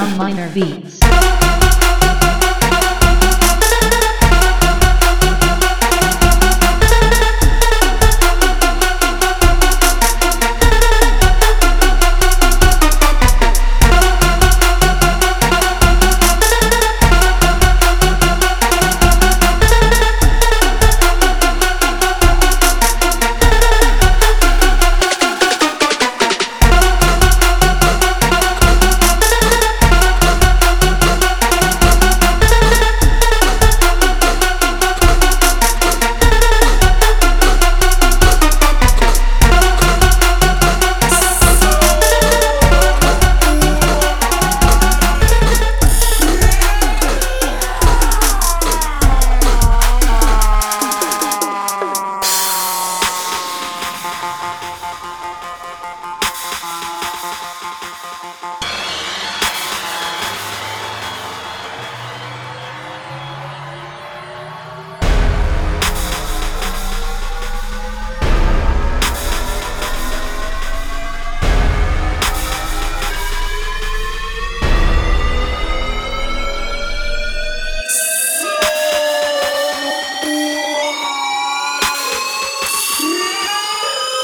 Down Minor Beats.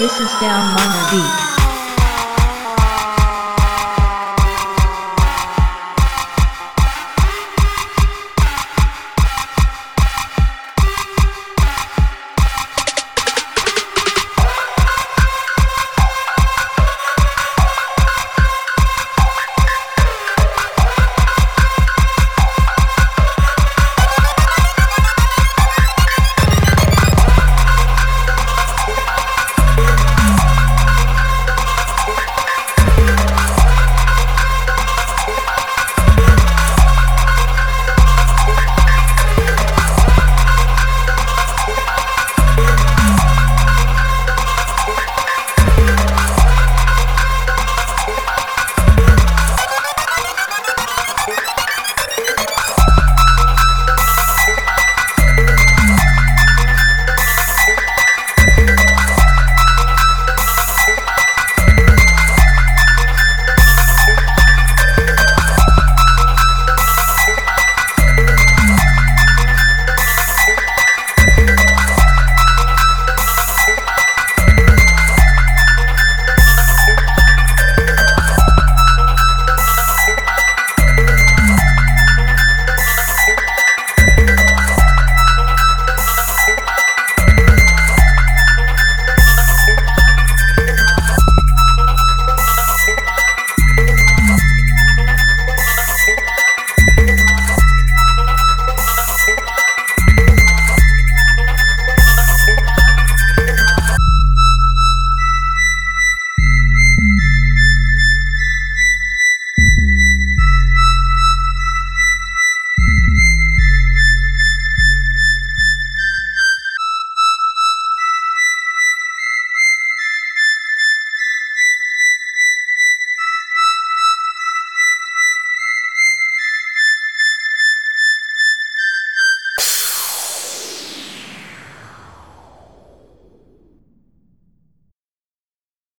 This is Down Minor Beats.